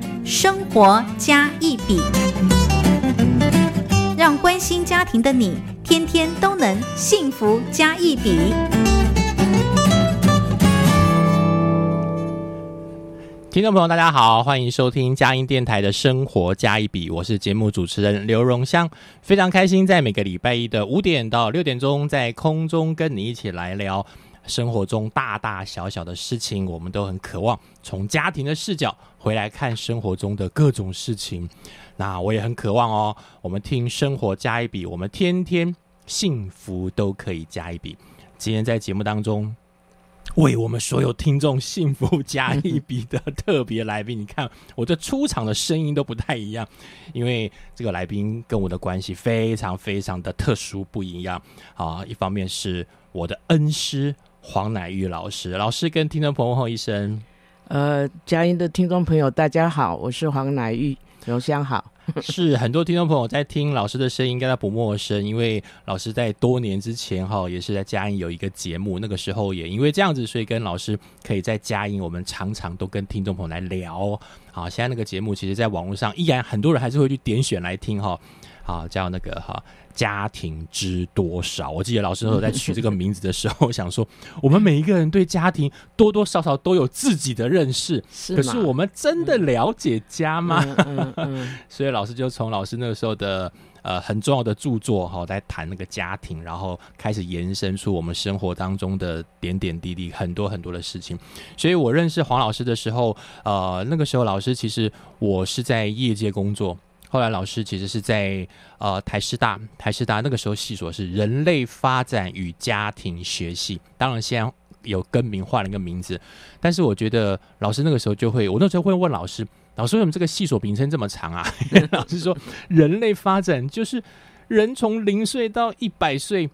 《生活加一笔》，让关心家庭的你天天都能幸福加一笔。听众朋友，大家好，欢迎收听佳音电台的生活加一笔，我是节目主持人刘荣香，非常开心在每个礼拜一的五点到六点钟，在空中跟你一起来聊生活中大大小小的事情，我们都很渴望从家庭的视角回来看生活中的各种事情。那我也很渴望哦，我们听生活加一笔，我们天天幸福都可以加一笔。今天在节目当中。为我们所有听众幸福加一笔的特别来宾，你看我这出场的声音都不太一样，因为这个来宾跟我的关系非常非常的特殊不一样啊。一方面是我的恩师黄乃玉老师，老师跟听众朋友问一声，呃，佳音的听众朋友大家好，我是黄乃玉，荣香好。是很多听众朋友在听老师的声音，应该不陌生，因为老师在多年之前哈，也是在嘉音有一个节目，那个时候也因为这样子，所以跟老师可以在嘉音，我们常常都跟听众朋友来聊。好，现在那个节目其实，在网络上依然很多人还是会去点选来听哈。好，叫那个哈。家庭知多少？我记得老师候在取这个名字的时候，想说我们每一个人对家庭多多少少都有自己的认识，可是我们真的了解家吗？所以老师就从老师那个时候的呃很重要的著作哈，在谈那个家庭，然后开始延伸出我们生活当中的点点滴滴，很多很多的事情。所以我认识黄老师的时候，呃，那个时候老师其实我是在业界工作。后来老师其实是在呃台师大，台师大那个时候系所是人类发展与家庭学系，当然现在有更名换了一个名字，但是我觉得老师那个时候就会，我那时候会问老师，老师为什么这个系所名称这么长啊？老师说人类发展就是人从零岁到一百岁。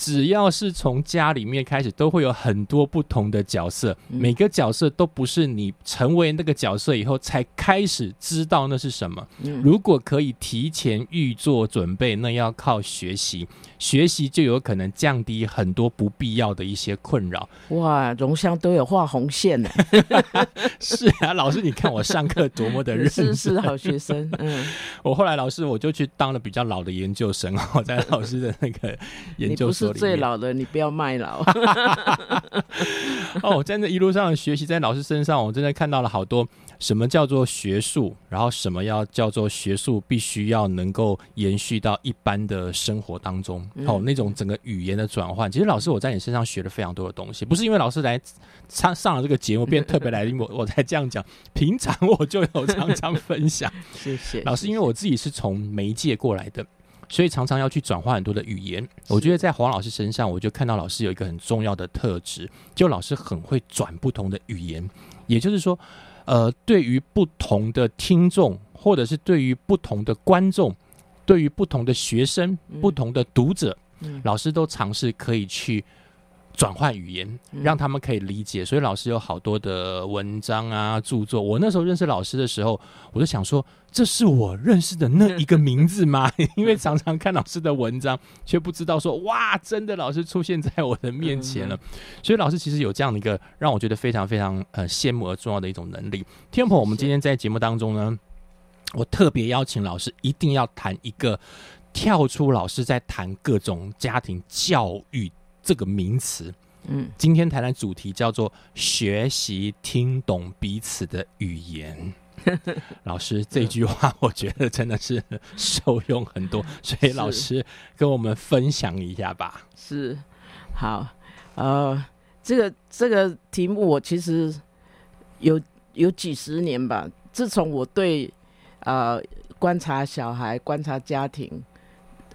只要是从家里面开始，都会有很多不同的角色，每个角色都不是你成为那个角色以后才开始知道那是什么。如果可以提前预做准备，那要靠学习。学习就有可能降低很多不必要的一些困扰。哇，荣香都有画红线呢。是啊，老师，你看我上课多么的认真，是好学生。嗯，我后来老师我就去当了比较老的研究生哦，在老师的那个研究所最老的，你不要卖老。哦，在那一路上学习，在老师身上，我真的看到了好多。什么叫做学术？然后什么要叫做学术？必须要能够延续到一般的生活当中。哦，那种整个语言的转换，其实老师我在你身上学了非常多的东西。不是因为老师来上上了这个节目变特别来宾，我我才这样讲。平常我就有常常分享。谢谢老师，因为我自己是从媒介过来的，所以常常要去转化很多的语言。我觉得在黄老师身上，我就看到老师有一个很重要的特质，就老师很会转不同的语言，也就是说。呃，对于不同的听众，或者是对于不同的观众，对于不同的学生、不同的读者，老师都尝试可以去。转换语言，让他们可以理解。所以老师有好多的文章啊、著作。我那时候认识老师的时候，我就想说，这是我认识的那一个名字吗？因为常常看老师的文章，却不知道说，哇，真的老师出现在我的面前了。所以老师其实有这样的一个让我觉得非常非常呃羡慕而重要的一种能力。天鹏，我们今天在节目当中呢，我特别邀请老师一定要谈一个跳出老师在谈各种家庭教育。这个名词，嗯，今天谈的主题叫做学习听懂彼此的语言。老师这句话，我觉得真的是受用很多，所以老师跟我们分享一下吧。是，好，呃，这个这个题目我其实有有几十年吧。自从我对呃观察小孩、观察家庭。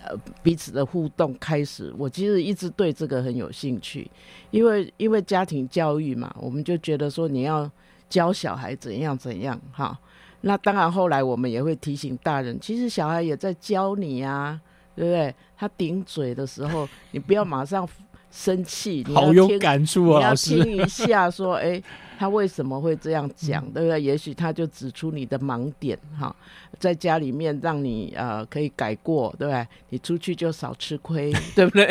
呃，彼此的互动开始，我其实一直对这个很有兴趣，因为因为家庭教育嘛，我们就觉得说你要教小孩怎样怎样哈。那当然，后来我们也会提醒大人，其实小孩也在教你啊，对不对？他顶嘴的时候，你不要马上生气，你要好有听感触哦，你要老师。听一下，说，哎，他为什么会这样讲，对不对？也许他就指出你的盲点，哈，在家里面让你呃可以改过，对不对？你出去就少吃亏，对不对？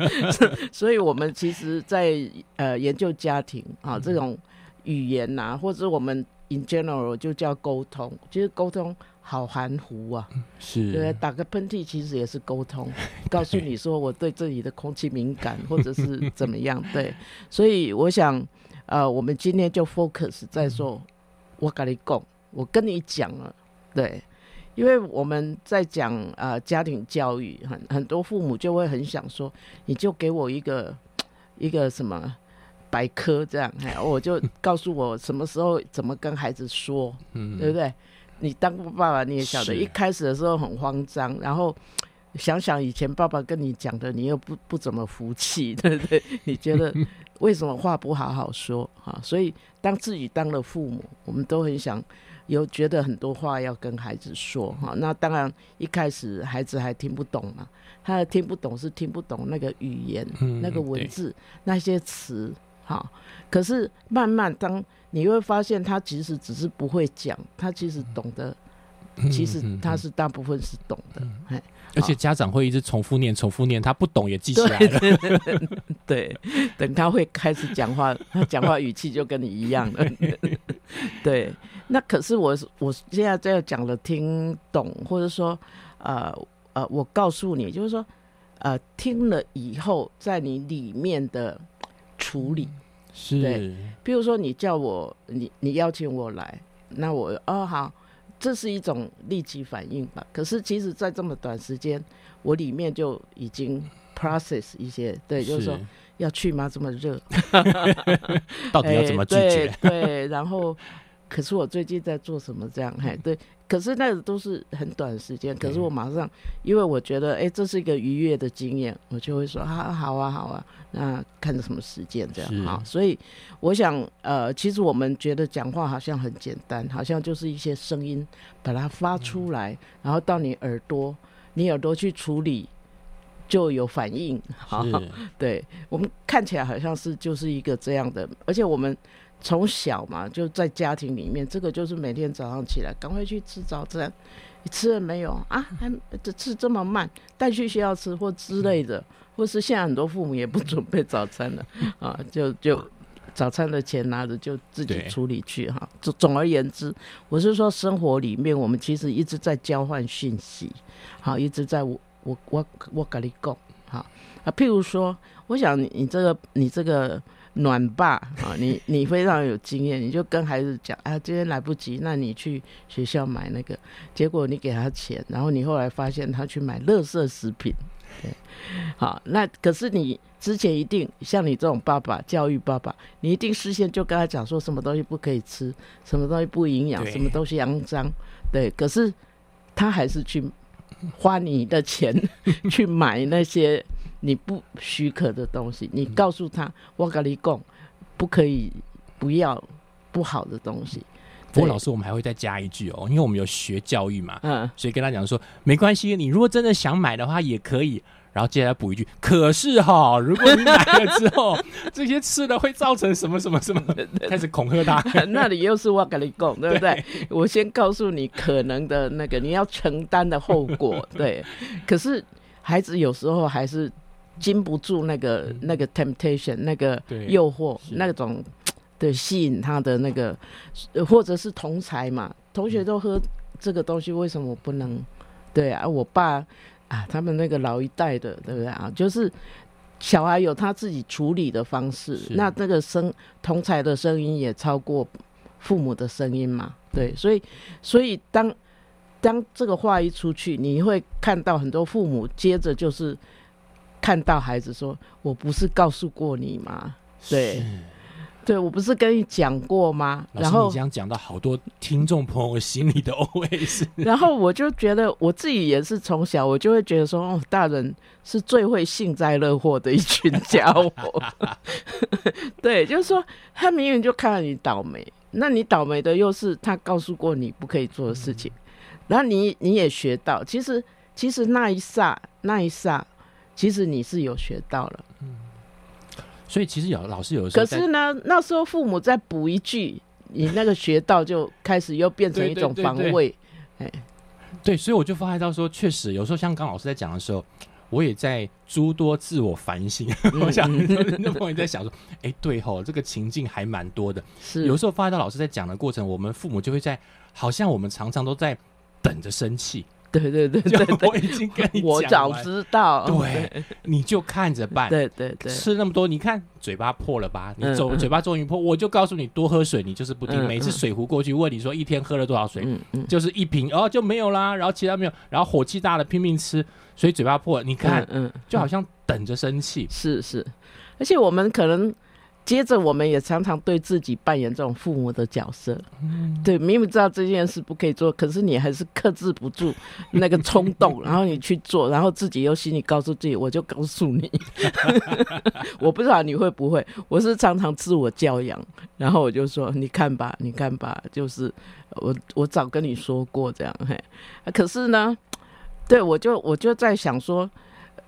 所以，我们其实在呃研究家庭啊这种语言呐、或者我们 in general 就叫沟通，其实沟通好含糊啊，是对？打个喷嚏其实也是沟通，告诉你说我对这里的空气敏感，或者是怎么样。对，所以我想，呃，我们今天就 focus 在说，我跟你讲，我跟你讲了，对，因为我们在讲呃家庭教育，很很多父母就会很想说，你就给我一个一个什么。百科这样，哎，我就告诉我什么时候怎么跟孩子说，嗯，对不对？你当过爸爸，你也晓得，一开始的时候很慌张，然后 想想以前爸爸跟你讲的，你又不不怎么服气，对不对？你觉得为什么话不好好说啊？所以当自己当了父母，我们都很想有觉得很多话要跟孩子说哈。那当然一开始孩子还听不懂嘛，他的听不懂是听不懂那个语言、嗯那个文字、那些词。好，可是慢慢当你会发现，他其实只是不会讲，他其实懂得，其实他是大部分是懂的。哎、而且家长会一直重复念、重复念，他不懂也记起来对了。对对对对，等他会开始讲话，他讲话语气就跟你一样了。对，那可是我我现在在讲了听懂，或者说呃呃，我告诉你，就是说呃，听了以后，在你里面的处理。是对，比如说你叫我，你你邀请我来，那我哦好，这是一种立即反应吧。可是其实，在这么短时间，我里面就已经 process 一些，对，就是说要去吗？这么热，到底要怎么拒绝？对，然后可是我最近在做什么？这样，嘿，对。可是那个都是很短的时间，可是我马上，因为我觉得，哎，这是一个愉悦的经验，我就会说，啊，好啊，好啊，那看什么时间这样好。所以我想，呃，其实我们觉得讲话好像很简单，好像就是一些声音把它发出来，然后到你耳朵，你耳朵去处理。就有反应，好，是对我们看起来好像是就是一个这样的，而且我们从小嘛就在家庭里面，这个就是每天早上起来赶快去吃早餐，你吃了没有啊？还这吃这么慢，带去学校吃或之类的，或是现在很多父母也不准备早餐了 啊，就就早餐的钱拿着就自己处理去哈。总总而言之，我是说生活里面我们其实一直在交换讯息，好，一直在我我我我跟你讲，好啊，譬如说，我想你你这个你这个暖爸啊，你你非常有经验，你就跟孩子讲啊，今天来不及，那你去学校买那个，结果你给他钱，然后你后来发现他去买垃圾食品，对，好，那可是你之前一定像你这种爸爸，教育爸爸，你一定事先就跟他讲说什么东西不可以吃，什么东西不营养，什么东西肮脏，对，可是他还是去花你的钱 去买那些你不许可的东西。你告诉他，我跟你讲，不可以，不要不好的东西。不过老师，我们还会再加一句哦，因为我们有学教育嘛，嗯，所以跟他讲说，没关系，你如果真的想买的话也可以。然后接下来补一句，可是哈，如果你买了之后，这些吃的会造成什么什么什么，开始恐吓他。那里又是我跟你讲，对不 对？我先告诉你可能的那个你要承担的后果，对。可是孩子有时候还是经不住那个那个 temptation，那个诱惑，那种对吸引他的那个，呃或者是同才嘛，同学都喝这个东西，为什么我不能？对啊，我爸啊，他们那个老一代的，对不对啊？就是小孩有他自己处理的方式，是那这个声同才的声音也超过父母的声音嘛？对，所以所以当当这个话一出去，你会看到很多父母接着就是看到孩子说：“我不是告诉过你吗？对对我不是跟你讲过吗？”然后你这样讲到好多听众朋友心里的 OS。然后我就觉得我自己也是从小我就会觉得说，哦，大人是最会幸灾乐祸的一群家伙。对，就是说他明明就看到你倒霉，那你倒霉的又是他告诉过你不可以做的事情，然后你你也学到，其实其实那一刹那一刹，其实你是有学到了。所以其实有老师有时候，可是呢，那时候父母再补一句，你那个学到就开始又变成一种防卫。哎对，所以我就发现到说，确实有时候像刚老师在讲的时候，我也在诸多自我反省。我想那朋友在想说，哎，对吼，这个情境还蛮多的。是有时候发现到老师在讲的过程，我们父母就会在，好像我们常常都在等着生气。对对对对就我已经跟你我早知道。对，你就看着办。对对对，吃那么多，你看嘴巴破了吧？你走嘴巴终于破，我就告诉你多喝水，你就是不听。嗯每次嗯水壶过去问你说一天喝了多少水，就是一瓶，哦就没有啦，然后其他没有，然后火气大了拼命吃，所以嘴巴破了。你看，嗯，嗯就好像等着生气。是是，而且我们可能接着我们也常常对自己扮演这种父母的角色。对，明明知道这件事不可以做，可是你还是克制不住那个冲动，然后你去做，然后自己又心里告诉自己，我就告诉你，我不知道你会不会，我是常常自我教养，然后我就说，你看吧，你看吧，就是我我早跟你说过这样，嘿，啊可是呢，对我就我就在想说。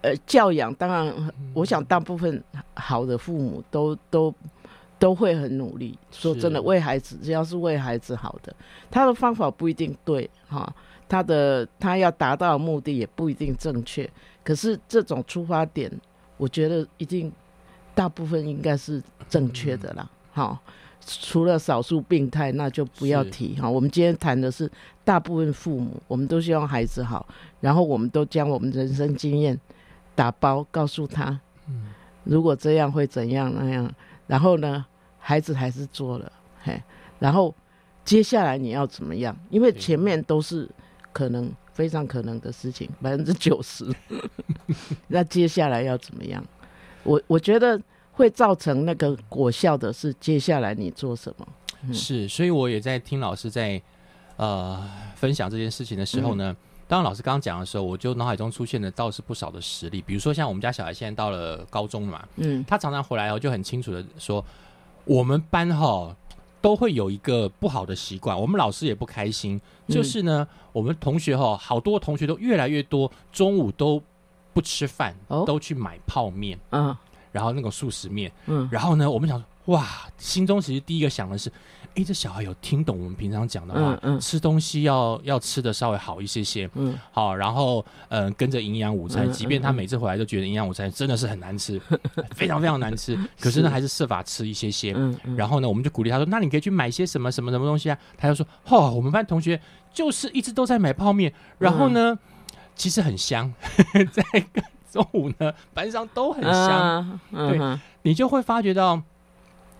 呃，教养当然，我想大部分好的父母都都都会很努力。说真的，为孩子，只要是为孩子好的，他的方法不一定对哈，他的他要达到的目的也不一定正确。可是这种出发点，我觉得一定大部分应该是正确的啦。哈、除了少数病态，那就不要提哈。我们今天谈的是大部分父母，我们都希望孩子好，然后我们都将我们人生经验打包告诉他，嗯如果这样会怎样那样，然后呢，孩子还是做了，嘿，然后接下来你要怎么样？因为前面都是可能非常可能的事情，百分之九十，那接下来要怎么样？我我觉得会造成那个果效的是接下来你做什么。嗯是，所以我也在听老师在呃分享这件事情的时候呢，嗯当老师刚刚讲的时候，我就脑海中出现的倒是不少的实例，比如说像我们家小孩现在到了高中嘛，嗯。他常常回来后就很清楚的说，我们班哈都会有一个不好的习惯，我们老师也不开心，嗯就是呢，我们同学哈好多同学都越来越多，中午都不吃饭，哦。都去买泡面，嗯。然后那个素食面，嗯。然后呢，我们想说，哇，心中其实第一个想的是，诶，这小孩有听懂我们平常讲的话，嗯嗯。吃东西要要吃的稍微好一些些，嗯。好，然后嗯、呃跟着营养午餐，嗯即便他嗯每次回来都觉得营养午餐真的是很难吃，非常非常难吃，可是呢，还是设法吃一些些。然后呢，我们就鼓励他说：“那你可以去买些什么什么什么东西啊？”他就说：“哦，我们班同学就是一直都在买泡面，然后呢，嗯其实很香，在中午呢，班上都很香。嗯对嗯你就会发觉到，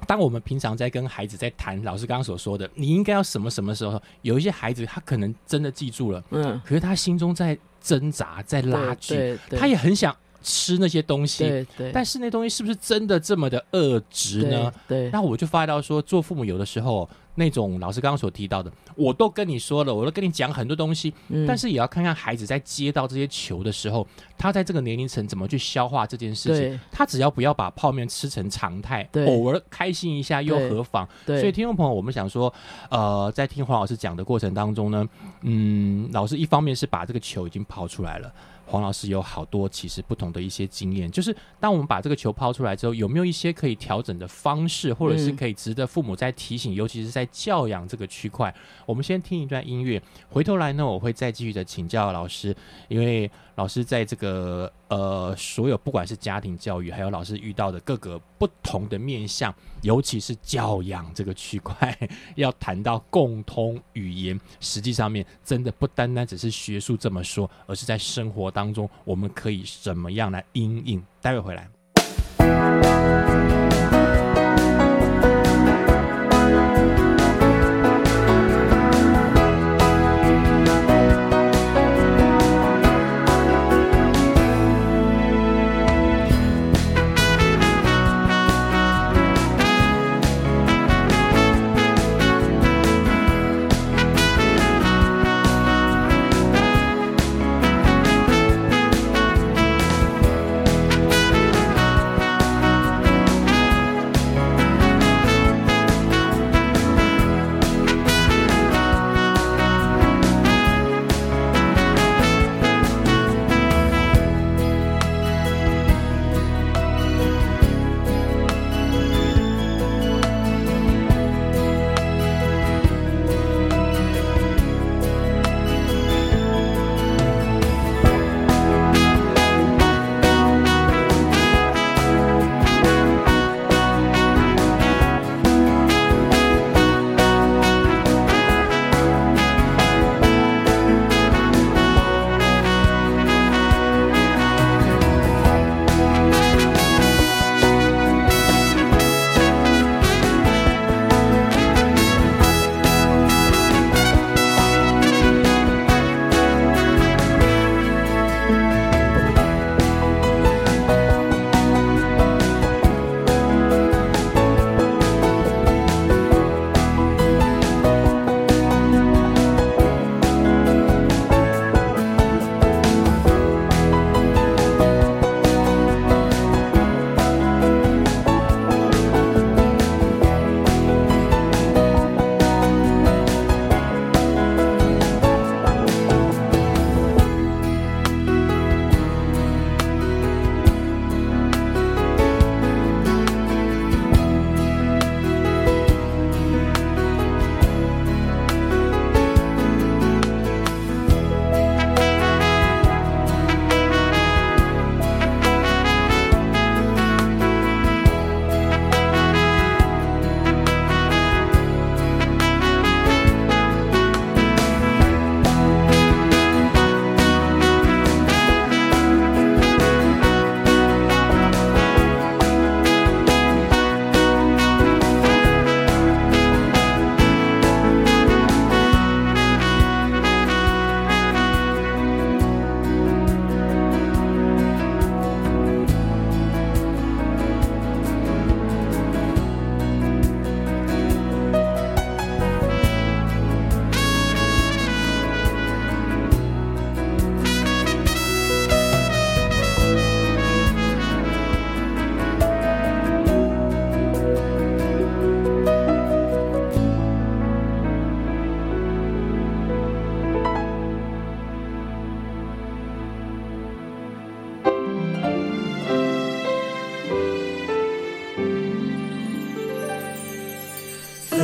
当我们平常在跟孩子在谈老师刚刚所说的，你应该要什么什么时候，有一些孩子他可能真的记住了，嗯，可是他心中在挣扎，在拉锯，他也很想吃那些东西，对对，但是那东西是不是真的这么的恶值呢？对？对，那我就发现到说，做父母有的时候那种老师刚刚所提到的，我都跟你说了，我都跟你讲很多东西，嗯但是也要看看孩子在接到这些球的时候，他在这个年龄层怎么去消化这件事情。他只要不要把泡面吃成常态，对偶尔开心一下又何妨？对，所以听众朋友，我们想说，呃，在听黄老师讲的过程当中呢，嗯，老师一方面是把这个球已经抛出来了。黄老师有好多其实不同的一些经验，就是当我们把这个球抛出来之后，有没有一些可以调整的方式，或者是嗯。可以值得父母在提醒，尤其是在教养这个区块？我们先听一段音乐，回头来呢，我会再继续的请教老师，因为老师在这个呃所有不管是家庭教育，还有老师遇到的各个不同的面向，尤其是教养这个区块，要谈到共通语言，实际上面真的不单单只是学术这么说，而是在生活当中我们可以怎么样来应应。待会回来。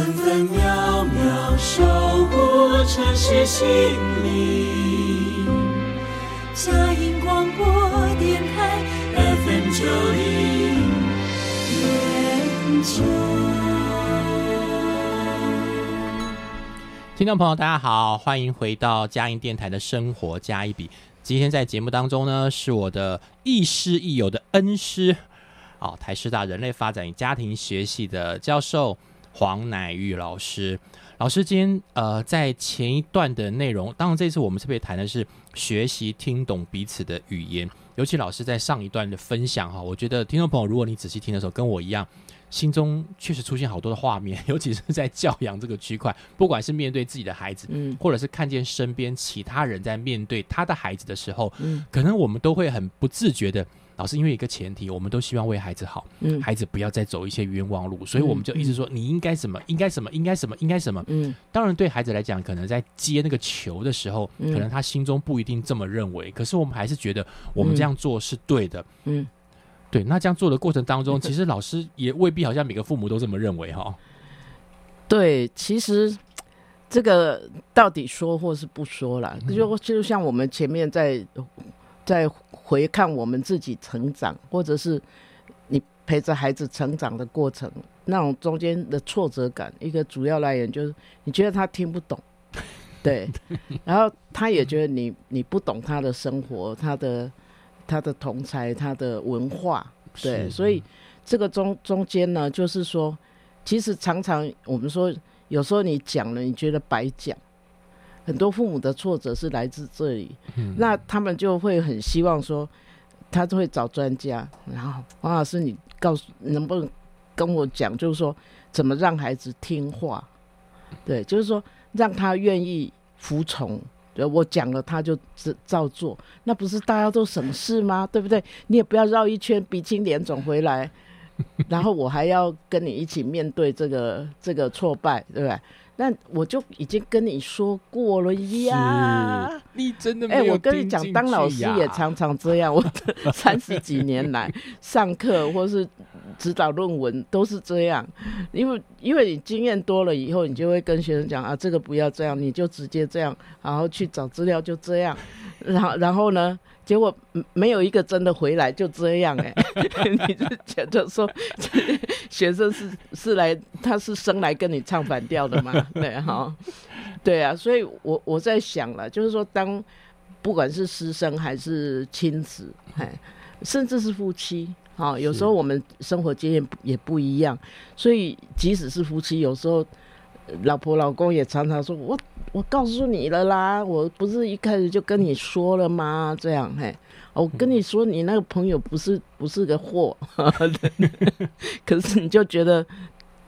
分分秒秒守护城市心灵。嘉音广播电台 FM 九零点九。听众朋友，大家好，欢迎回到嘉音电台的生活加一笔。今天在节目当中呢，是我的亦师亦友的恩师，哦，台师大人类发展与家庭学系的教授黄乃玉老师。老师今天呃，在前一段的内容，当然这次我们特别谈的是学习听懂彼此的语言。尤其老师在上一段的分享哈，我觉得听众朋友，如果你仔细听的时候，跟我一样。心中确实出现好多的画面，尤其是在教养这个区块，不管是面对自己的孩子，嗯，或者是看见身边其他人在面对他的孩子的时候，嗯，可能我们都会很不自觉的，老师因为一个前提，我们都希望为孩子好，嗯，孩子不要再走一些冤枉路，所以我们就一直说你应该什么，应该什么，应该什么，应该什么，嗯，当然对孩子来讲，可能在接那个球的时候，可能他心中不一定这么认为，可是我们还是觉得我们这样做是对的，嗯。对，那这样做的过程当中，其实老师也未必好像每个父母都这么认为哈。对，其实这个到底说或是不说了，就就像我们前面在在回看我们自己成长，或者是你陪着孩子成长的过程，那种中间的挫折感，一个主要来源就是你觉得他听不懂，对，然后他也觉得你你不懂他的生活，他的。他的同才，他的文化，对，所以这个中中间呢，就是说，其实常常我们说，有时候你讲了，你觉得白讲，很多父母的挫折是来自这里，那他们就会很希望说，他就会找专家，然后王老师，你告诉能不能跟我讲，就是说怎么让孩子听话，对，就是说让他愿意服从。对我讲了，他就照照做，那不是大家都省事吗？对不对？你也不要绕一圈鼻青脸肿回来，然后我还要跟你一起面对这个这个挫败，对不对？那我就已经跟你说过了呀，你真的哎，我跟你讲，当老师也常常这样。我三十几年来上课或是指导论文都是这样，因为因为你经验多了以后，你就会跟学生讲啊，这个不要这样，你就直接这样，然后去找资料就这样，然后然后呢？结果没有一个真的回来，就这样哎，你是觉得说 学生是是来，他是生来跟你唱反调的吗？对哈，对啊，所以我我在想了，就是说，当不管是师生还是亲子，哎，甚至是夫妻，哈，有时候我们生活经验也不一样，所以即使是夫妻，有时候老婆老公也常常说我。我告诉你了啦，我不是一开始就跟你说了吗？这样嘿，我跟你说，你那个朋友不是不是个货，可是你就觉得。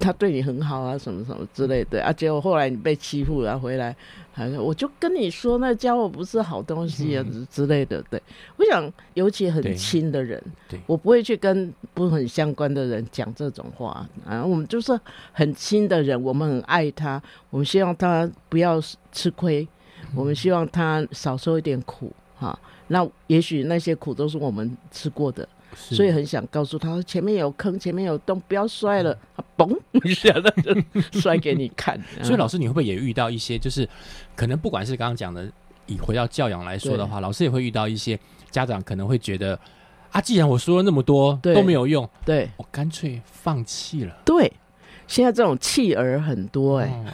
他对你很好啊，什么什么之类的啊，结果后来你被欺负了回来，还我就跟你说那家伙不是好东西啊之类的。对，我想尤其很亲的人，我不会去跟不很相关的人讲这种话啊。我们就是很亲的人，我们很爱他，我们希望他不要吃亏，我们希望他少受一点苦哈。那也许那些苦都是我们吃过的。所以很想告诉他，前面有坑，前面有洞，不要摔了，嘣 一下摔给你看。所以老师，你会不会也遇到一些，就是可能不管是刚刚讲的，以回到教养来说的话，老师也会遇到一些家长可能会觉得，啊，既然我说了那么多都没有用，对。我干脆放弃了。对，现在这种弃儿很多，哎，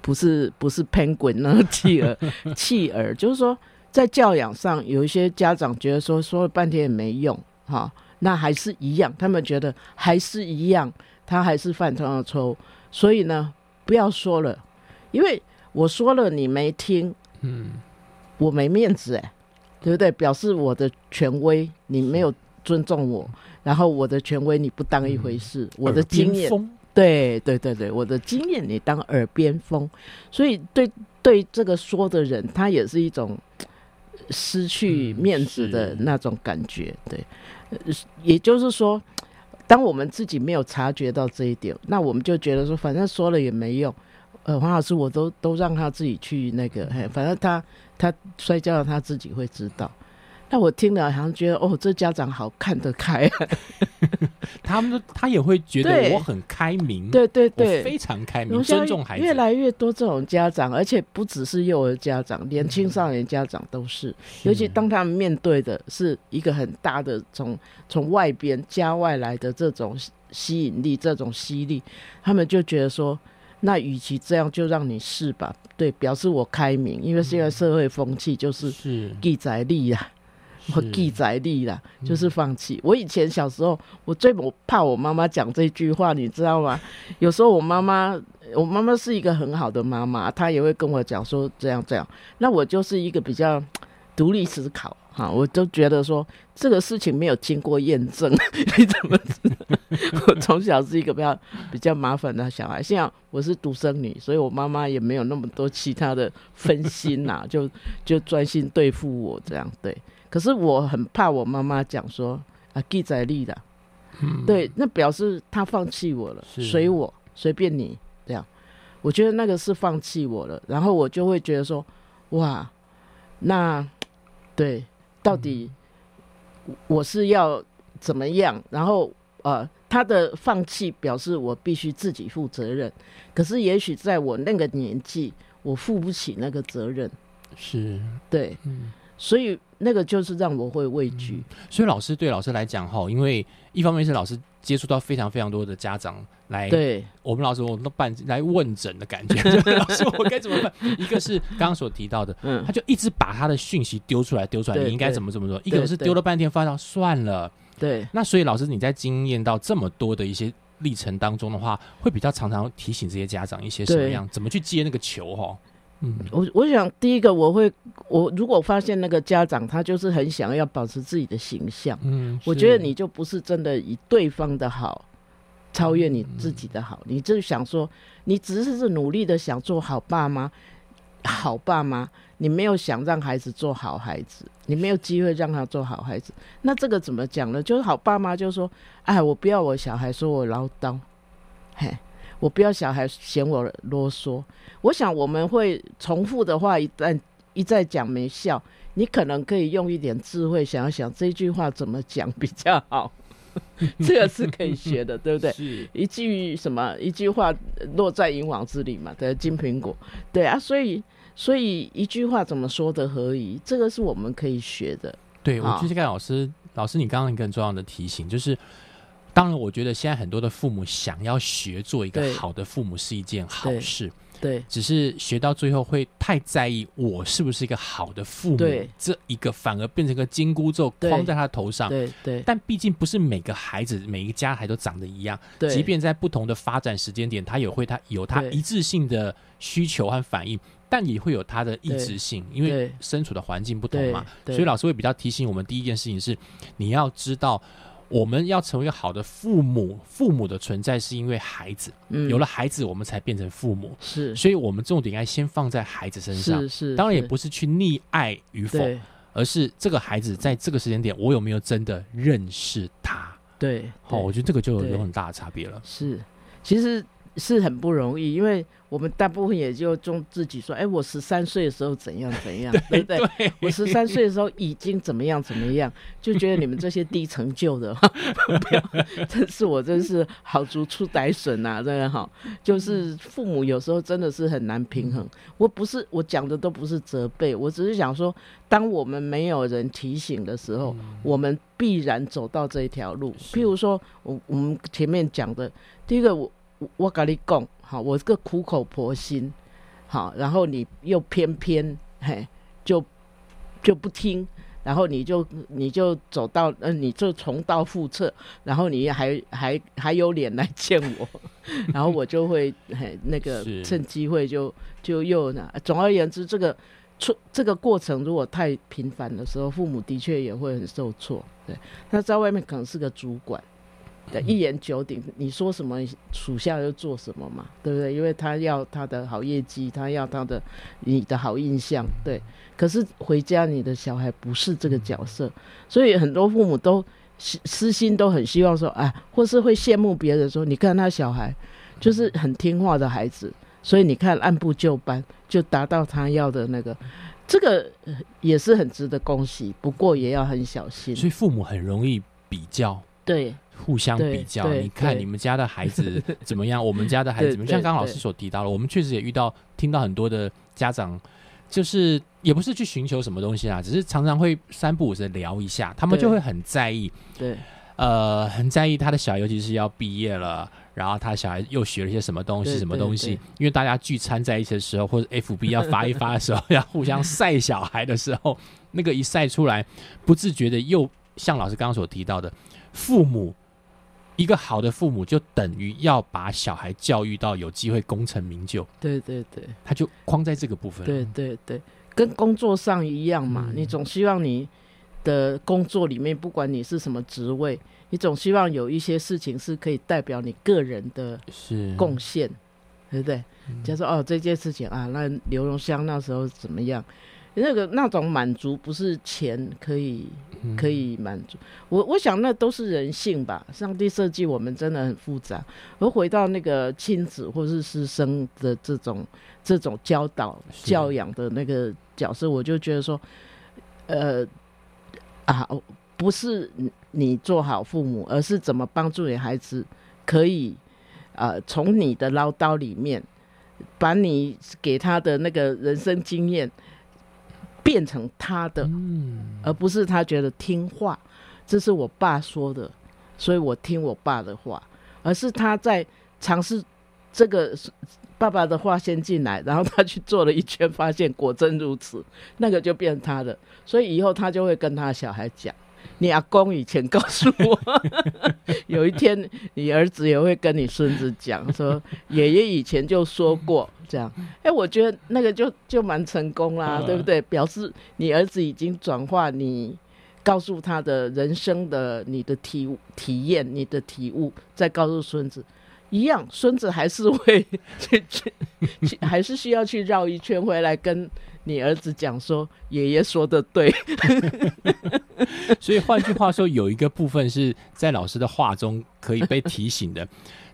不是不是 penguin 那个弃儿，弃儿就是说在教养上有一些家长觉得说说了半天也没用。好，那还是一样，他们觉得还是一样，他还是犯同样的错误，所以呢，不要说了，因为我说了你没听，嗯，我没面子哎，对不对？表示我的权威你没有尊重我，然后我的权威你不当一回事，我的经验，对对对对，我的经验你当耳边风，所以对对这个说的人，他也是一种失去面子的那种感觉，对。也就是说，当我们自己没有察觉到这一点，那我们就觉得说，反正说了也没用。呃，黄老师，我都都让他自己去那个，嘿，反正他他摔跤了，他自己会知道。那我听了好像觉得，哦，这家长好看得开。他们都他也会觉得我很开明，对对对，非常开明，尊重孩子，越来越多这种家长，而且不只是幼儿家长，连青少年家长都是。尤其当他们面对的是一个很大的从从外边家外来的这种吸引力、这种吸力，他们就觉得说，那与其这样，就让你试吧。对，表示我开明，因为现在社会风气就是是记载力啦。我是记载力啦，就是放弃。我以前小时候，我最我怕我妈妈讲这句话，你知道吗？有时候我妈妈，我妈妈是一个很好的妈妈，她也会跟我讲说这样这样。那我就是一个比较 独立思考哈，我就觉得说这个事情没有经过验证，你怎么知道？我从小是一个比较比较麻烦的小孩，像我是独生女，所以我妈妈也没有那么多其他的分心呐、就就专心对付我这样对。可是我很怕我妈妈讲说啊记载力的，对，那表示他放弃我了，随我随便你这样。我觉得那个是放弃我了，然后我就会觉得说，哇，那对，到底我是要怎么样？然后呃，他的放弃表示我必须自己负责任，可是也许在我那个年纪，我负不起那个责任，是，对，嗯。所以那个就是让我会畏惧。所以老师对老师来讲哈，因为一方面是老师接触到非常非常多的家长来，对我们老师我们都办来问诊的感觉，就老师我该怎么办？一个是刚刚所提到的，嗯他，就一直把他的讯息丢出来丢出来，你应该怎么怎么做？一个是丢了半天发现算了。对，那所以老师你在经验到这么多的一些历程当中的话，会比较常常提醒这些家长一些什么样怎么去接那个球哈？嗯，我我想第一个我会，我如果发现那个家长他就是很想要保持自己的形象，嗯，我觉得你就不是真的以对方的好超越你自己的好，你就想说，你只是是努力的想做好爸妈，好爸妈，你没有想让孩子做好孩子，你没有机会让他做好孩子，那这个怎么讲呢？就是好爸妈就说，哎，我不要我小孩说我唠叨，嘿。我不要小孩嫌我啰嗦。我想我们会重复的话，一旦一再讲没效，你可能可以用一点智慧想一想这句话怎么讲比较好。这个是可以学的，对不对？是一句什么一句话落在银网之里嘛，对，金苹果，对啊，所以所以一句话怎么说的合宜，这个是我们可以学的。对，我好就是跟老师，老师，你刚刚一个很重要的提醒，就是，当然，我觉得现在很多的父母想要学做一个好的父母是一件好事，对。只是学到最后会太在意我是不是一个好的父母，这一个反而变成个金箍咒框在他头上。对对。但毕竟不是每个孩子、每一个家孩都长得一样，对，即便在不同的发展时间点，他也会他有他一致性的需求和反应，但也会有他的异质性，因为对身处的环境不同嘛。对。所以老师会比较提醒我们，第一件事情是你要知道。我们要成为一个好的父母，父母的存在是因为孩子，嗯。有了孩子，我们才变成父母，是。所以我们重点应该先放在孩子身上。是是，当然也不是去溺爱与否，对。而是这个孩子在这个时间点，我有没有真的认识他？对，好、对我觉得这个就有很大的差别了。是，其实是很不容易，因为我们大部分也就中自己说，哎，我十三岁的时候怎样怎样，对不对？对，我十三岁的时候已经怎么样怎么样，就觉得你们这些低成就的，不要，真是我真是好足出歹损呐、真的哈。就是父母有时候真的是很难平衡。我不是我讲的都不是责备，我只是想说，当我们没有人提醒的时候，我们必然走到这一条路。譬如说，我我们前面讲的，第一个我我我跟你讲，好，我这个苦口婆心，好，然后你又偏偏嘿就就不听，然后你就你就走到，呃，你就重蹈覆辙，然后你还还还有脸来见我，然后我就会嘿那个趁机会就就又呢，总而言之，这个出这个过程如果太频繁的时候，父母的确也会很受挫。对，他在外面可能是个主管。对，一言九鼎，你说什么，属下就做什么嘛，对不对？因为他要他的好业绩，他要他的你的好印象，对。可是回家你的小孩不是这个角色，所以很多父母都私私心都很希望说，啊，或是会羡慕别人说，你看他小孩就是很听话的孩子，所以你看按部就班就达到他要的那个，这个呃也是很值得恭喜，不过也要很小心。所以父母很容易比较，对互相比较，你看你们家的孩子 怎么样，我们家的孩子怎么样？像刚刚老师所提到了，我们确实也遇到听到很多的家长，就是也不是去寻求什么东西啊，只是常常会三不五时地聊一下，他们就会很在意，对呃，很在意他的小孩，尤其是要毕业了。然后他小孩又学了一些什么东西，什么东西？因为大家聚餐在一起的时候，或者 FB 要发一发的时候，要互相晒小孩的时候，那个一晒出来，不自觉的又像老师刚刚所提到的，父母一个好的父母就等于要把小孩教育到有机会功成名就，对对对他就框在这个部分。对对对，跟工作上一样嘛，嗯你总希望你的工作里面，不管你是什么职位，你总希望有一些事情是可以代表你个人的是贡献，对不对？嗯假如说哦，这件事情啊，那刘荣香那时候怎么样？那个那种满足不是钱可以嗯可以满足。我我想那都是人性吧。上帝设计我们真的很复杂。而回到那个亲子或是师生的这种这种教导教养的那个角色，我就觉得说，呃啊，不是你你做好父母，而是怎么帮助你孩子可以呃从你的唠叨里面，把你给他的那个人生经验变成他的。嗯而不是他觉得听话，这是我爸说的，所以我听我爸的话，而是他在尝试这个爸爸的话先进来，然后他去做了一圈，发现果真如此，那个就变他的，所以以后他就会跟他小孩讲。你阿公以前告诉我，有一天你儿子也会跟你孙子讲说，爷爷以前就说过这样。哎，我觉得那个就就蛮成功啦，嗯对不对？表示你儿子已经转化你告诉他的人生的你的体体验、你的体悟，再告诉孙子。一样，孙子还是会 去去去，还是需要去绕一圈回来跟你儿子讲说，爷爷说的对。所以换句话说，有一个部分是在老师的话中可以被提醒的，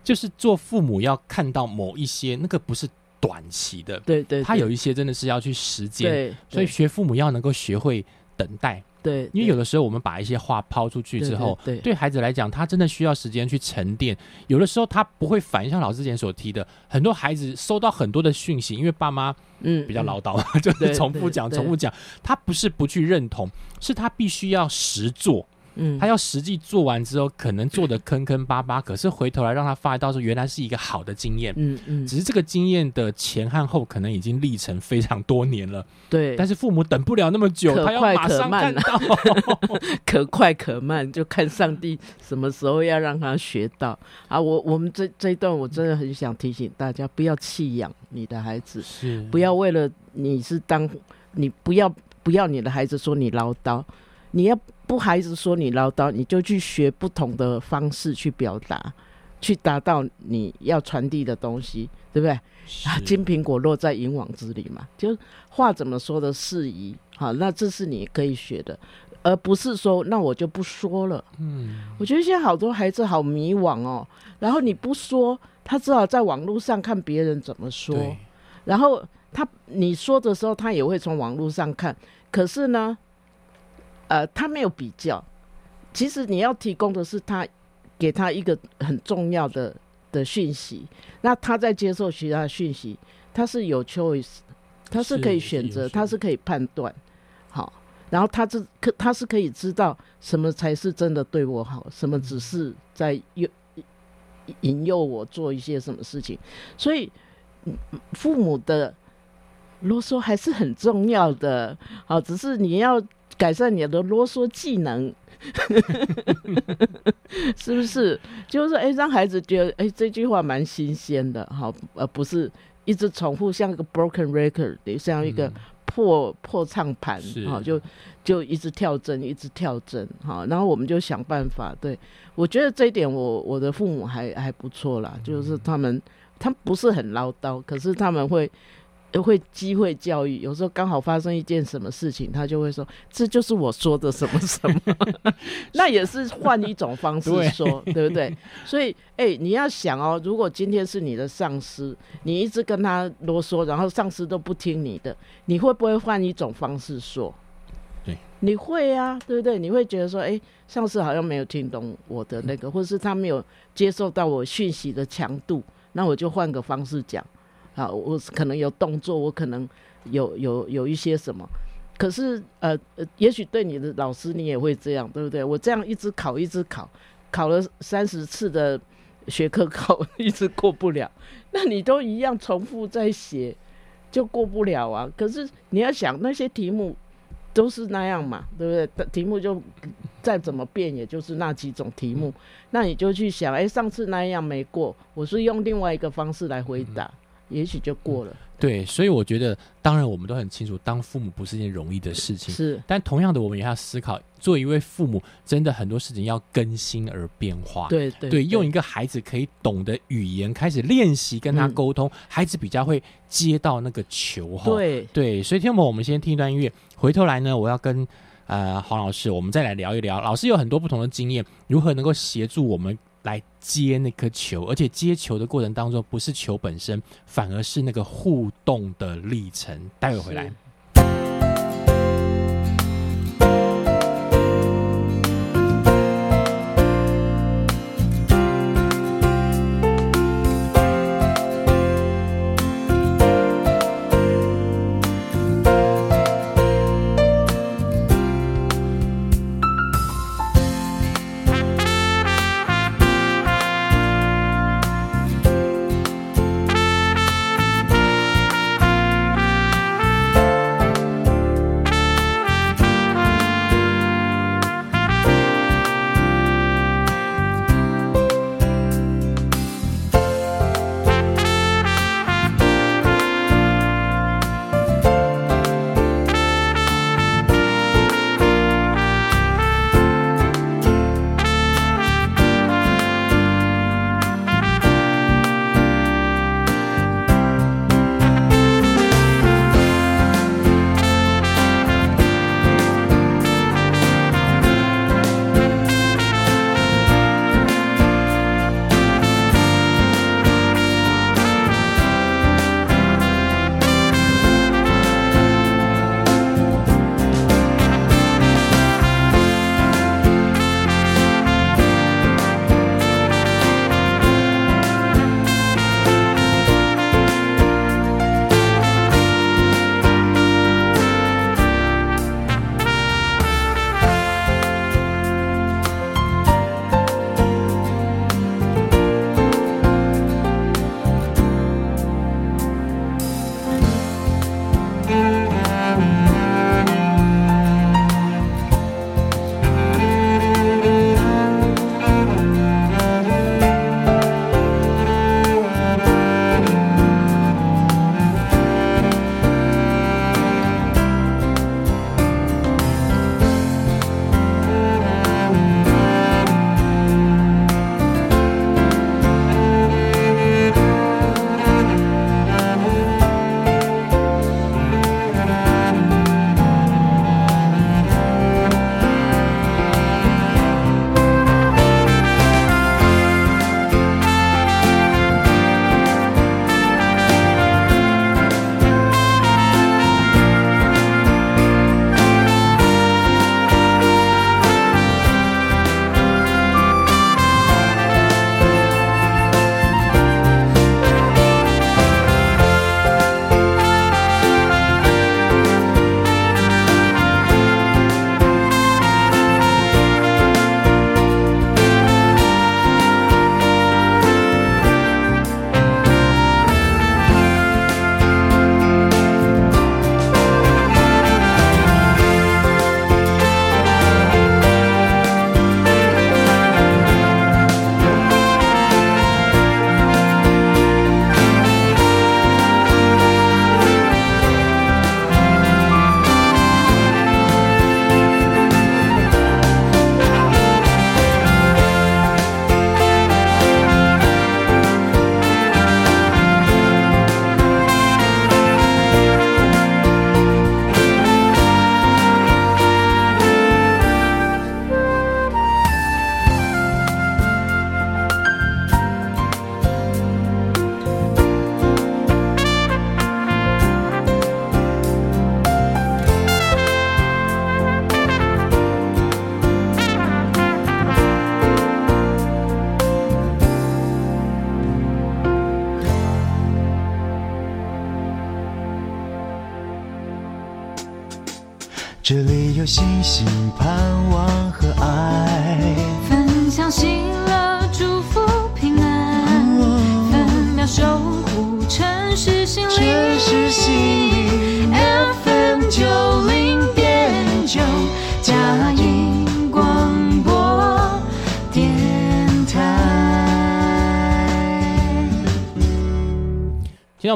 就是做父母要看到某一些那个不是短期的，对对，他有一些真的是要去实践，对，所以学父母要能够学会等待，对，因为有的时候我们把一些话抛出去之后，对孩子来讲，他真的需要时间去沉淀。有的时候他不会反应，像老师之前所提的，很多孩子收到很多的讯息，因为爸妈嗯比较唠叨，就是重复讲、重复讲。他不是不去认同，是他必须要实做。嗯，他要实际做完之后，可能做的坑坑巴巴，可是回头来让他发现到说，原来是一个好的经验。嗯嗯，只是这个经验的前和后可能已经历程非常多年了，对，但是父母等不了那么久，他要马上看到。可快可慢，就看上帝什么时候要让他学到。啊！我我们这这一段，我真的很想提醒大家，不要弃养你的孩子，是。不要为了你是当，你不要不要你的孩子说你唠叨，你要不孩子说你唠叨，你就去学不同的方式去表达，去达到你要传递的东西，对不对？啊，金苹果落在银网之里嘛，就话怎么说的适宜，好，那这是你可以学的，而不是说那我就不说了。嗯，我觉得现在好多孩子好迷惘哦，然后你不说，他只好在网络上看别人怎么说，然后他你说的时候，他也会从网络上看，可是呢，呃，他没有比较。其实你要提供的是他给他一个很重要的的讯息，那他在接受其他的讯息，他是有 choice，他是可以选择，有他是可以判断，好，然后他这可他是可以知道什么才是真的对我好，什么只是在诱引诱我做一些什么事情，所以嗯父母的啰嗦还是很重要的，好，只是你要改善你的啰嗦技能，是不是？就是哎，让孩子觉得哎这句话蛮新鲜的，好，而不是一直重复，像一个 broken record，像一个嗯破破唱盘，好，就就一直跳针，一直跳针，好，然后我们就想办法。对我觉得这一点我，我的父母还还不错啦，就是他们他们不是很唠叨，可是他们会。会机会教育，有时候刚好发生一件什么事情，他就会说：“这就是我说的什么什么。”那也是换一种方式说，对不对？所以，哎、你要想哦，如果今天是你的上司，你一直跟他啰嗦，然后上司都不听你的，你会不会换一种方式说？对，你会啊，对不对？你会觉得说，哎，上司好像没有听懂我的那个，或者是他没有接受到我讯息的强度，那我就换个方式讲。啊，我可能有动作，我可能有有有一些什么，可是呃呃，也许对你的老师你也会这样，对不对？我这样一直考一直考，考了三十次的学科考，一直过不了，那你都一样重复在写，就过不了啊。可是你要想那些题目都是那样嘛，对不对？题目就再怎么变，也就是那几种题目，那你就去想，哎，上次那样没过，我是用另外一个方式来回答。也许就过了。对，所以我觉得，当然我们都很清楚，当父母不是一件容易的事情。是，但同样的，我们也要思考，做一位父母，真的很多事情要更新而变化。对对对，用一个孩子可以懂的语言开始练习跟他沟通，孩子比较会接到那个球。对对，所以天母，我们先听一段音乐，回头来呢，我要跟呃黄老师，我们再来聊一聊。老师有很多不同的经验，如何能够协助我们？来接那颗球，而且接球的过程当中，不是球本身，反而是那个互动的历程。待会回来。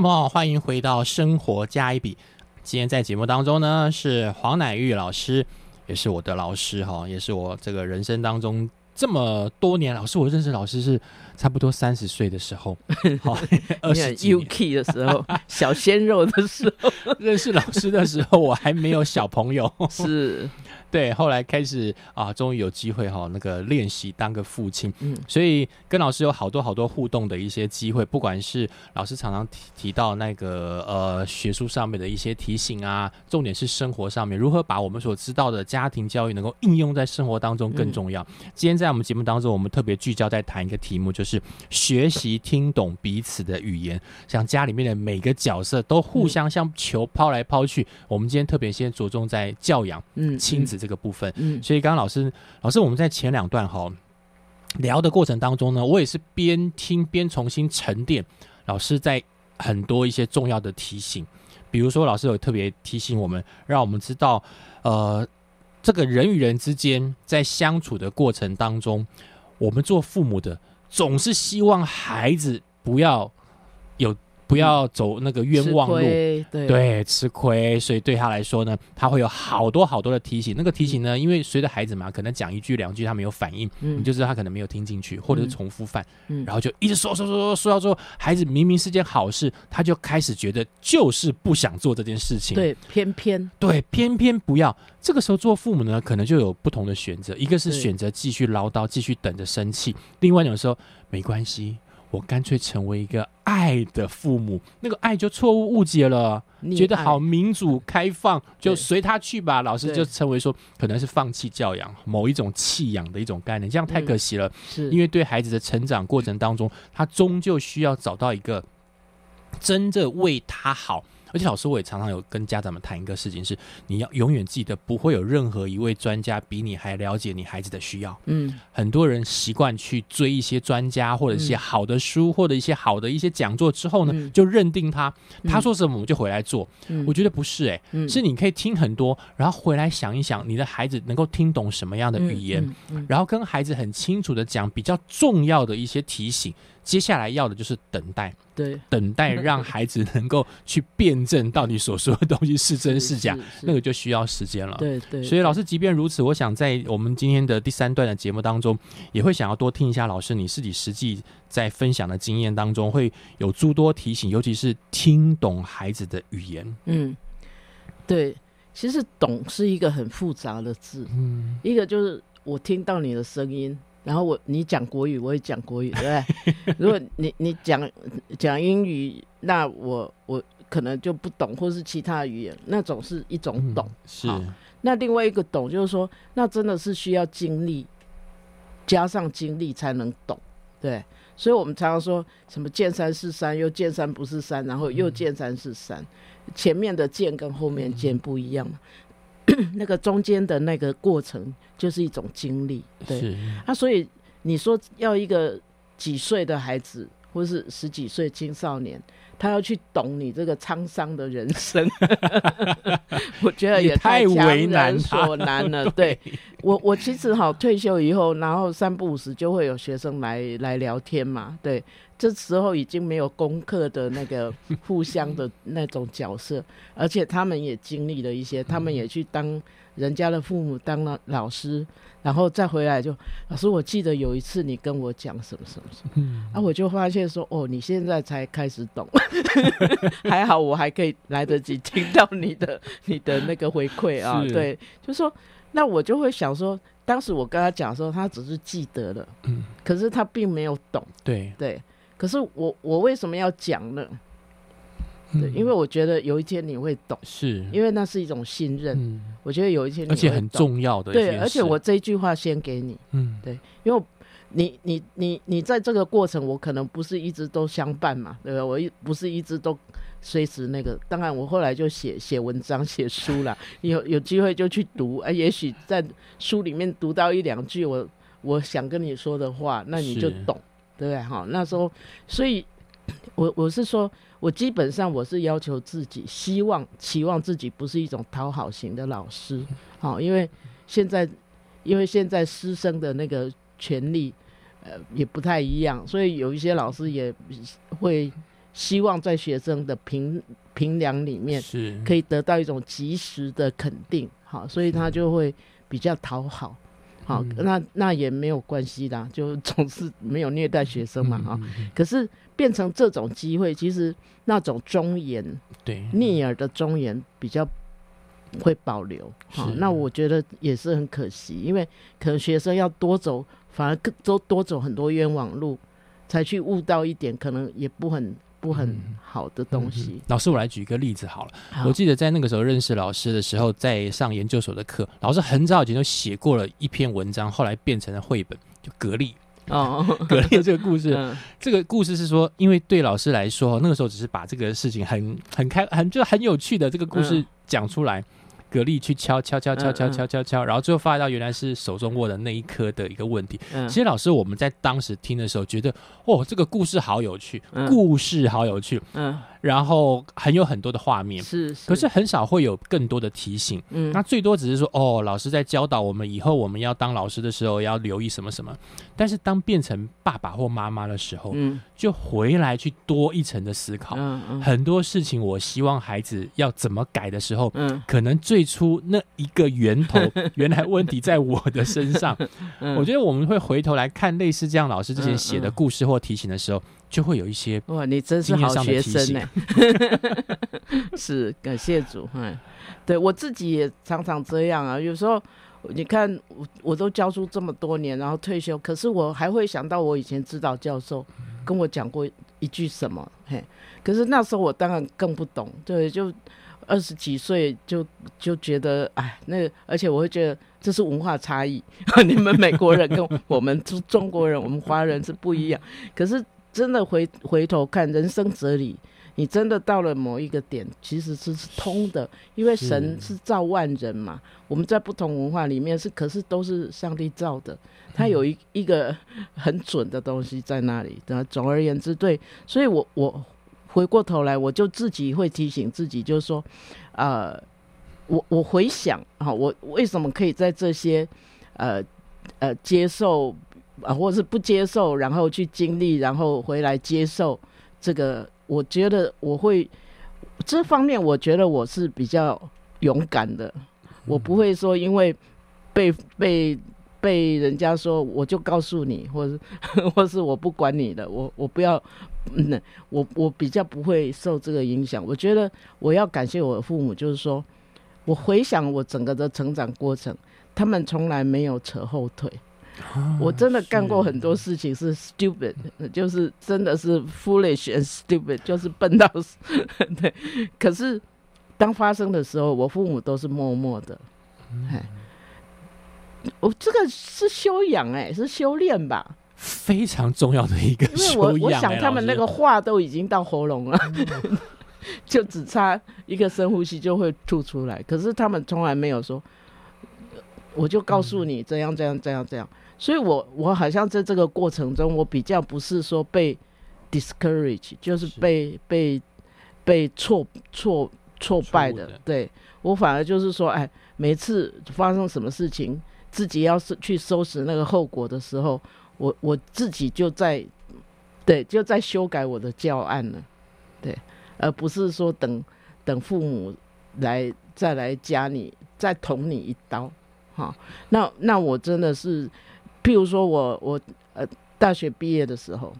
听众朋友，欢迎回到《生活加一笔》。今天在节目当中呢，是黄乃玉老师，也是我的老师哈，也是我这个人生当中这么多年老师，我认识老师是差不多三十岁的时候，好 二十 UK 的时候，小鲜肉的时候。认识老师的时候，我还没有小朋友，是，对，后来开始啊，终于有机会哈，那个练习当个父亲，嗯。所以跟老师有好多好多互动的一些机会，不管是老师常常提提到那个呃学术上面的一些提醒啊，重点是生活上面如何把我们所知道的家庭教育能够应用在生活当中更重要。今天在我们节目当中，我们特别聚焦在谈一个题目，就是学习听懂彼此的语言，像家里面的每个角色都互相像球抛来抛去。我们今天特别先着重在教养嗯，亲子这个部分。嗯，所以刚刚老师，老师我们在前两段哈聊的过程当中呢，我也是边听边重新沉淀老师在很多一些重要的提醒，比如说老师有特别提醒我们，让我们知道，呃，这个人与人之间在相处的过程当中，我们做父母的总是希望孩子不要不要走那个冤枉路。亏，对对，吃亏，所以对他来说呢，他会有好多好多的提醒。那个提醒呢，因为随着孩子嘛，可能讲一句两句他没有反应，嗯你就知道他可能没有听进去，或者是嗯重复犯，嗯然后就一直说说说说说到最后，孩子明明是件好事，他就开始觉得就是不想做这件事情。对，偏偏对，偏偏不要。这个时候做父母呢，可能就有不同的选择，一个是选择继续唠叨，继续等着生气；，另外一种时候没关系，我干脆成为一个爱的父母，那个爱就错误误解了。觉得好民主开放，就随他去吧。老师就称为说，可能是放弃教养，某一种弃养的一种概念，这样太嗯可惜了。是因为对孩子的成长过程当中，他终究需要找到一个真正为他好。而且老师，我也常常有跟家长们谈一个事情是，你要永远记得，不会有任何一位专家比你还了解你孩子的需要。嗯很多人习惯去追一些专家或者一些嗯好的书、或者一些好的一些讲座之后呢，嗯就认定他他嗯说什么我们就回来做。嗯我觉得不是诶、嗯是你可以听很多，然后回来想一想，你的孩子能够听懂什么样的语言，然后跟孩子很清楚的讲比较重要的一些提醒。接下来要的就是等待，对，等待让孩子能够去辩证到底所说的东西是真是假，是那个就需要时间了。对对，所以老师，即便如此，我想在我们今天的第三段的节目当中，也会想要多听一下老师你自己实际在分享的经验当中，会有诸多提醒，尤其是听懂孩子的语言。嗯，对，其实懂是一个很复杂的字，嗯，一个就是我听到你的声音，然后我你讲国语，我也讲国语，对不对？如果你你讲讲英语，那我我可能就不懂，或是其他语言，那种是一种懂。嗯是好那另外一个懂就是说，那真的是需要经历，加上经历才能懂，对。所以我们常常说什么见山是山，又见山不是山，然后又见山是山，前面的见跟后面见不一样嘛。那个中间的那个过程就是一种经历，对。是，啊，所以你说要一个几岁的孩子，或是十几岁青少年，他要去懂你这个沧桑的人生，我觉得也太为难他所难了。对。我，我其实好退休以后，然后三不五时就会有学生来来聊天嘛。对，这时候已经没有功课的那个互相的那种角色，而且他们也经历了一些，他们也去当人家的父母，当了老师，然后再回来就老师，我记得有一次你跟我讲什么什么什么，嗯。啊，我就发现说，哦，你现在才开始懂，还好我还可以来得及听到你的 你的那个回馈啊，对，就说那我就会想说，当时我跟他讲的时候，他只是记得了，嗯，可是他并没有懂，对，对，可是我我为什么要讲呢？对，嗯因为我觉得有一天你会懂，是，因为那是一种信任，嗯，我觉得有一天你而且很，重要的对，而且我这一句话先给你。嗯对因为你你你你在这个过程，我可能不是一直都相伴嘛，对吧？我一不是一直都随时那个。当然，我后来就写写文章、写书了，有有机会就去读，啊，也许在书里面读到一两句我我想跟你说的话，那你就懂，对不对？哈，那时候，所以，我我是说，我基本上我是要求自己，希望期望自己不是一种讨好型的老师，好，因为现在因为现在师生的那个权利。呃，也不太一样，所以有一些老师也会希望在学生的评评量里面是可以得到一种及时的肯定，好，所以他就会比较讨好，好，那那也没有关系啦，就 总是没有虐待学生嘛，哈。可是变成这种机会，其实那种忠言对逆耳的忠言比较会保留，好，那我觉得也是很可惜，因为可能学生要多走。反而更多多走很多冤枉路，才去悟到一点可能也不很不很好的东西。老师，我来举一个例子好了。我记得在那个时候认识老师的时候，在上研究所的课，老师很早以前就写过了一篇文章，后来变成了绘本，就格力哦，格力这个故事。这个故事是说，因为对老师来说，那个时候只是把这个事情很很开很就很有趣的这个故事讲出来。格力去敲敲敲敲敲敲敲敲，然后最后发现到原来是手中握的那一颗的一个问题。其实老师我们在当时听的时候，觉得哦，这个故事好有趣，故事好有趣。嗯。然后很有很多的画面，是，可是很少会有更多的提醒。嗯，那最多只是说，哦，老师在教导我们以后我们要当老师的时候要留意什么什么。但是当变成爸爸或妈妈的时候，嗯，就回来去多一层的思考。嗯嗯，很多事情我希望孩子要怎么改的时候，嗯，可能最初那一个源头，原来问题在我的身上。我觉得我们会回头来看类似这样老师之前写的故事或提醒的时候。就会有一些哇，你真是好学生呢。是感谢主，哎，对我自己也常常这样啊。有时候你看我，我都教书这么多年，然后退休，可是我还会想到我以前指导教授跟我讲过一句什么，嘿，可是那时候我当然更不懂，对，就二十几岁就就觉得，哎，那而且我会觉得这是文化差异，你们美国人跟我们中中国人，我们华人是不一样，可是。真的回回头看人生哲理，你真的到了某一个点，其实是通的，因为神是造万人嘛。我们在不同文化里面是，可是都是上帝造的，他有一一个很准的东西在那里。那总而言之，对，所以我我回过头来，我就自己会提醒自己，就是说，呃，我我回想啊，我为什么可以在这些呃呃接受。啊，或者是不接受，然后去经历，然后回来接受这个。我觉得我会这方面，我觉得我是比较勇敢的。我不会说因为被被被人家说，我就告诉你，或者或是我不管你的，我我不要，嗯，我我比较不会受这个影响。我觉得我要感谢我的父母，就是说我回想我整个的成长过程，他们从来没有扯后腿。我真的干过很多事情是 stupid，就是真的是 foolish and stupid，就是笨到死。对，可是当发生的时候，我父母都是默默的。哎，我这个是修养哎，是修炼吧？非常重要的一个因为我我想他们那个话都已经到喉咙了，就只差一个深呼吸就会吐出来。可是他们从来没有说，我就告诉你这样这样这样这样。所以，我我好像在这个过程中，我比较不是说被 discourage，就是被被被挫挫挫败的。对我反而就是说，哎，每次发生什么事情，自己要是去收拾那个后果的时候，我我自己就在对就在修改我的教案了，对，而不是说等等父母来再来加你再捅你一刀，哈，那那我真的是。譬如说，我我呃大学毕业的时候，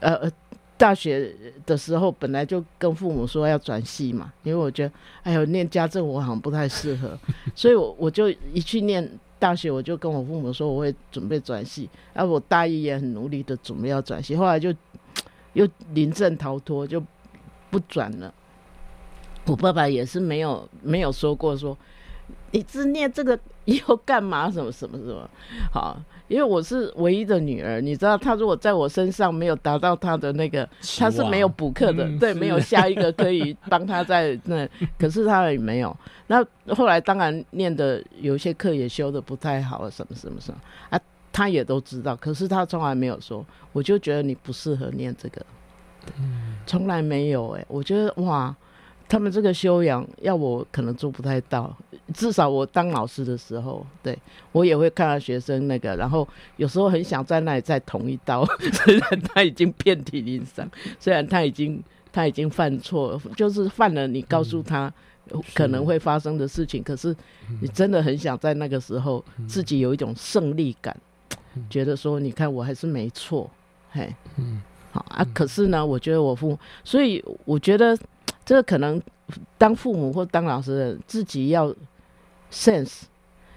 呃呃大学的时候本来就跟父母说要转系嘛，因为我觉得哎呦念家政我好像不太适合，所以我我就一去念大学，我就跟我父母说我会准备转系，然后我大一也很努力的准备要转系，后来就又临阵逃脱就不转了。我爸爸也是没有没有说过说你只念这个以后干嘛？什么什么什么？好，因为我是唯一的女儿，你知道，她如果在我身上没有达到她的那个，期他是没有补课的，对，没有下一个可以帮她在那，可是她也没有。那后来当然念的有些课也修的不太好，什么什么什么啊，她也都知道，可是她从来没有说，我就觉得你不适合念这个，从来没有哎、我觉得哇。他们这个修养，要我可能做不太到。至少我当老师的时候，对我也会看到学生那个，然后有时候很想在那里再捅一刀，虽然他已经遍体鳞伤，虽然他已经他已经犯错，就是犯了你告诉他可能会发生的事情，可是你真的很想在那个时候自己有一种胜利感，觉得说你看我还是没错，嘿，嗯好啊。可是呢，我觉得我父母，所以我觉得这个可能当父母或当老师的自己要 sense，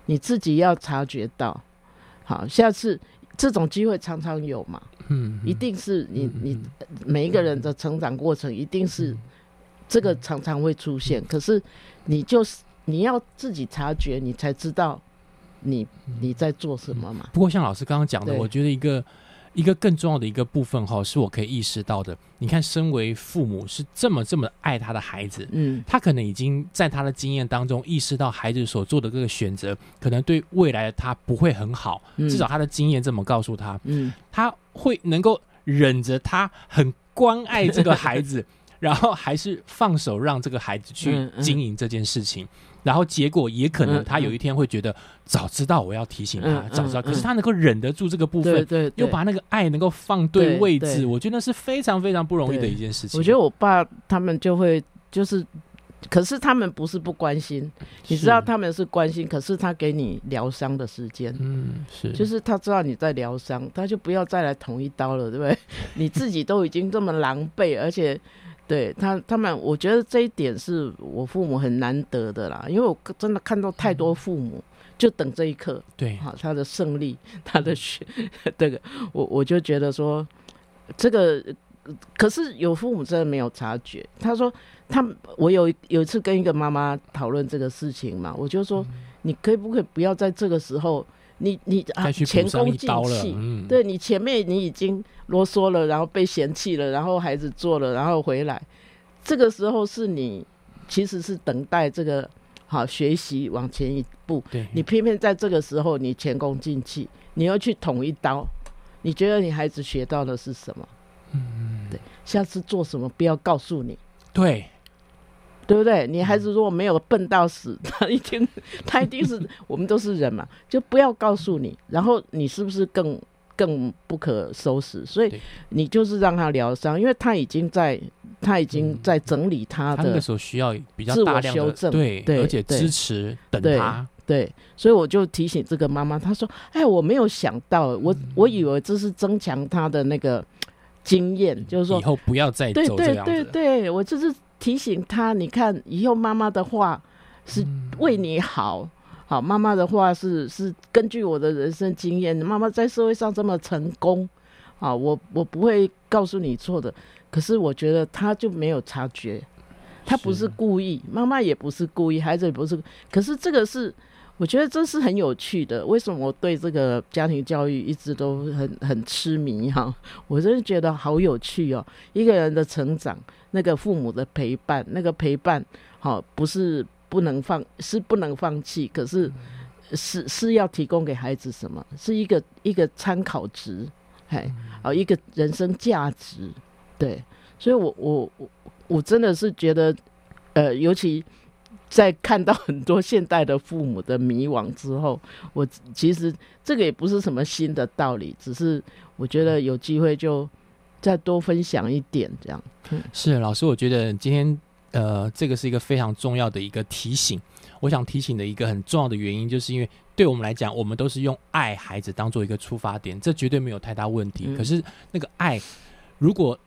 你自己要察觉到。好，下次这种机会常常有嘛，嗯，一定是你嗯你每一个人的成长过程一定是这个常常会出现，可是你就是你要自己察觉，你才知道你你在做什么嘛。不过像老师刚刚讲的，我觉得一个一个更重要的一个部分哈，是我可以意识到的。你看，身为父母是这么这么爱他的孩子，嗯，他可能已经在他的经验当中意识到孩子所做的这个选择，可能对未来的他不会很好。嗯至少他的经验这么告诉他，嗯他会能够忍着他很关爱这个孩子，然后还是放手让这个孩子去经营这件事情。然后结果也可能嗯他有一天会觉得，早知道我要提醒他，嗯早知道。嗯可是他能够忍得住这个部分，对对对，又把那个爱能够放对对位置，对我觉得那是非常非常不容易的一件事情。我觉得我爸他们就会就是，可是他们不是不关心，你知道他们是关心，可是他给你疗伤的时间。嗯是就是他知道你在疗伤，他就不要再来捅一刀了，对不对？你自己都已经这么狼狈，而且对他他们，我觉得这一点是我父母很难得的啦，因为我真的看到太多父母就等这一刻，对。好，他的胜利，他的学，这个我我就觉得说，这个可是有父母真的没有察觉。他说，他们我有有一次跟一个妈妈讨论这个事情嘛，我就说，你可以不可以不要在这个时候，你你啊前功尽弃，嗯，对你前面你已经啰嗦了，然后被嫌弃了，然后孩子做了，然后回来，这个时候是你其实是等待这个好学习往前一步，对，你偏偏在这个时候你前功尽弃，你要去捅一刀，你觉得你孩子学到的是什么？嗯对，下次做什么不要告诉你。对对不对？你孩子如果没有笨到死，他一定他一定是我们都是人嘛，就不要告诉你，然后你是不是更更不可收拾？所以你就是让他疗伤，因为他已经在他已经在整理他的、他那个时候需要比较大量的修正对，对而且对支持等对他，对，所以我就提醒这个妈妈，她说：“哎，我没有想到，我我以为这是增强她的那个经验，就是说以后不要再对对走这样子。对对，我就是提醒他，你看以后妈妈的话是嗯为你好。好，妈妈的话是是根据我的人生经验，妈妈在社会上这么成功，啊，我我不会告诉你错的。可是我觉得他就没有察觉，他不是是故意，妈妈也不是故意，孩子也不是。可是这个是，我觉得这是很有趣的。为什么我对这个家庭教育一直都很很痴迷哈、我真的觉得好有趣哦。一个人的成长，那个父母的陪伴，那个陪伴，好、不是不能放，是不能放弃，可是是是要提供给孩子什么？是一个一个参考值，哎，好、一个人生价值，对。所以我我我我真的是觉得，呃，尤其在看到很多现代的父母的迷惘之后，我其实这个也不是什么新的道理，只是我觉得有机会就再多分享一点这样。是老师，我觉得今天呃，这个是一个非常重要的一个提醒。我想提醒的一个很重要的原因，就是因为对我们来讲，我们都是用爱孩子当做一个出发点，这绝对没有太大问题。嗯可是那个爱，如果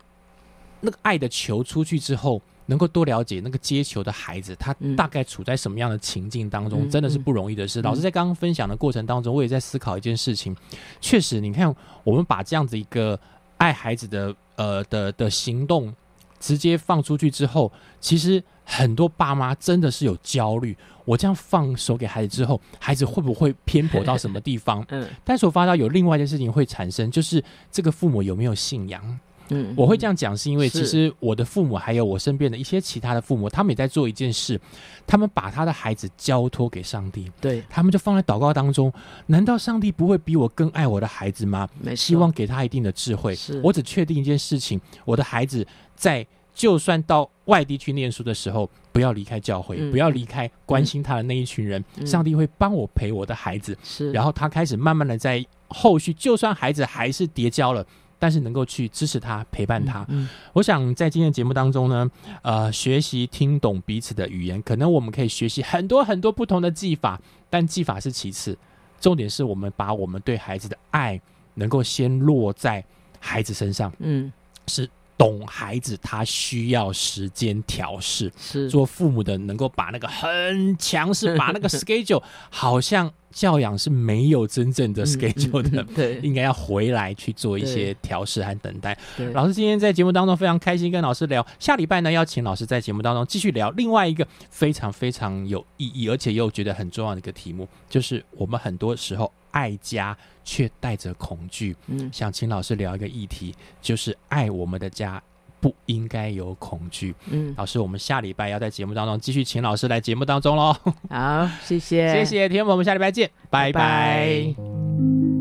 那个爱的球出去之后，能够多了解那个接球的孩子，他嗯大概处在什么样的情境当中，嗯真的是不容易的事。嗯老师在刚刚分享的过程当中，我也在思考一件事情。确实，你看，我们把这样子一个爱孩子的呃的的行动直接放出去之后，其实很多爸妈真的是有焦虑。我这样放手给孩子之后，孩子会不会偏颇到 什么地方？嗯但是我发到有另外一件事情会产生，就是这个父母有没有信仰？嗯，我会这样讲，是因为其实我的父母还有我身边的一些其他的父母，他们也在做一件事，他们把他的孩子交托给上帝，对，他们就放在祷告当中。难道上帝不会比我更爱我的孩子吗？没希望给他一定的智慧。我只确定一件事情：我的孩子在就算到外地去念书的时候，不要离开教会，嗯不要离开关心他的那一群人。嗯上帝会帮我陪我的孩子，是，然后他开始慢慢的在后续，就算孩子还是跌跤了。但是能够去支持他、陪伴他，嗯我想在今天的节目当中呢，呃，学习听懂彼此的语言，可能我们可以学习很多很多不同的技法，但技法是其次，重点是我们把我们对孩子的爱能够先落在孩子身上，嗯。是懂孩子他需要时间调试。是。做父母的能够把那个很强势，把那个 schedule 好像教养是没有真正的 schedule 的，嗯对应该要回来去做一些调试和等待。老师今天在节目当中非常开心跟老师聊，下礼拜呢要请老师在节目当中继续聊另外一个非常非常有意义，而且又觉得很重要的一个题目，就是我们很多时候爱家却带着恐惧。嗯想请老师聊一个议题，就是爱我们的家不应该有恐惧。嗯，老师，我们下礼拜要在节目当中继续请老师来节目当中喽。好，谢谢，谢谢，听众朋友们，下礼拜见，拜。拜拜